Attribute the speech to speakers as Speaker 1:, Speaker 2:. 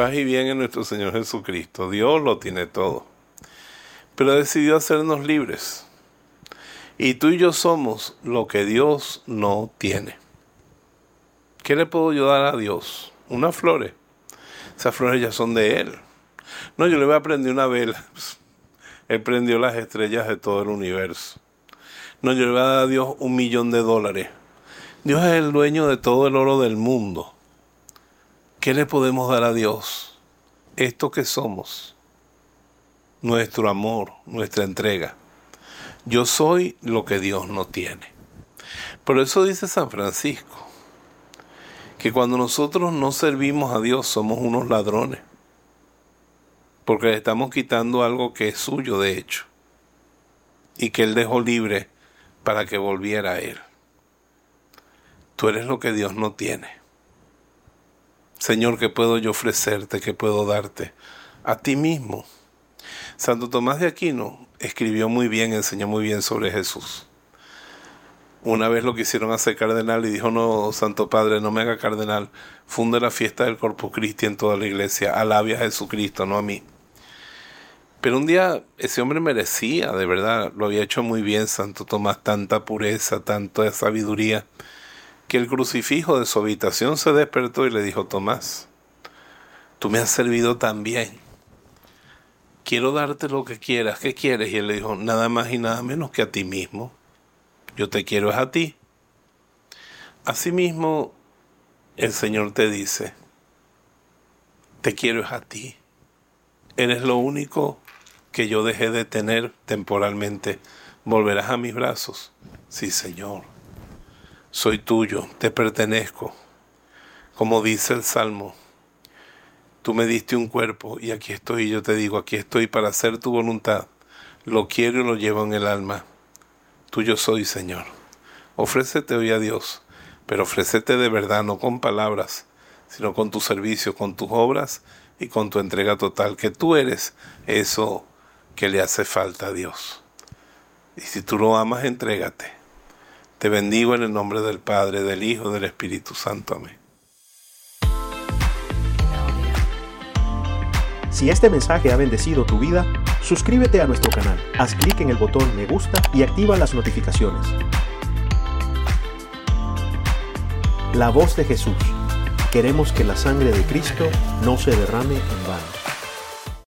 Speaker 1: Paz y bien en nuestro Señor Jesucristo. Dios lo tiene todo. Pero decidió hacernos libres. Y tú y yo somos lo que Dios no tiene. ¿Qué le puedo yo dar a Dios? Unas flores. Esas flores ya son de Él. No, yo le voy a prender una vela. Él prendió las estrellas de todo el universo. No, yo le voy a dar a Dios un millón de dólares. Dios es el dueño de todo el oro del mundo. ¿Qué le podemos dar a Dios? Esto que somos, nuestro amor, nuestra entrega. Yo soy lo que Dios no tiene. Por eso dice San Francisco, que cuando nosotros no servimos a Dios somos unos ladrones, porque le estamos quitando algo que es suyo de hecho, y que Él dejó libre para que volviera a Él. Tú eres lo que Dios no tiene. Señor, ¿qué puedo yo ofrecerte? ¿Qué puedo darte? A ti mismo. Santo Tomás de Aquino escribió muy bien, enseñó muy bien sobre Jesús. Una vez lo quisieron hacer cardenal y dijo, no, Santo Padre, no me haga cardenal, funde la fiesta del Corpus Christi en toda la iglesia, alabe a Jesucristo, no a mí. Pero un día ese hombre merecía, de verdad, lo había hecho muy bien Santo Tomás, tanta pureza, tanta sabiduría que el crucifijo de su habitación se despertó y le dijo, Tomás, tú me has servido tan bien. Quiero darte lo que quieras. ¿Qué quieres? Y él le dijo, nada más y nada menos que a ti mismo. Yo te quiero es a ti. Asimismo, el Señor te dice, te quiero es a ti. Eres lo único que yo dejé de tener temporalmente. ¿Volverás a mis brazos? Sí, Señor soy tuyo, te pertenezco. Como dice el Salmo, tú me diste un cuerpo y aquí estoy, yo te digo, aquí estoy para hacer tu voluntad. Lo quiero y lo llevo en el alma. Tuyo soy, Señor. Ofrécete hoy a Dios, pero ofrécete de verdad, no con palabras, sino con tu servicio, con tus obras y con tu entrega total, que tú eres eso que le hace falta a Dios. Y si tú lo amas, entrégate te bendigo en el nombre del Padre, del Hijo, del Espíritu Santo. Amén.
Speaker 2: Si este mensaje ha bendecido tu vida, suscríbete a nuestro canal, haz clic en el botón me gusta y activa las notificaciones. La voz de Jesús. Queremos que la sangre de Cristo no se derrame en vano.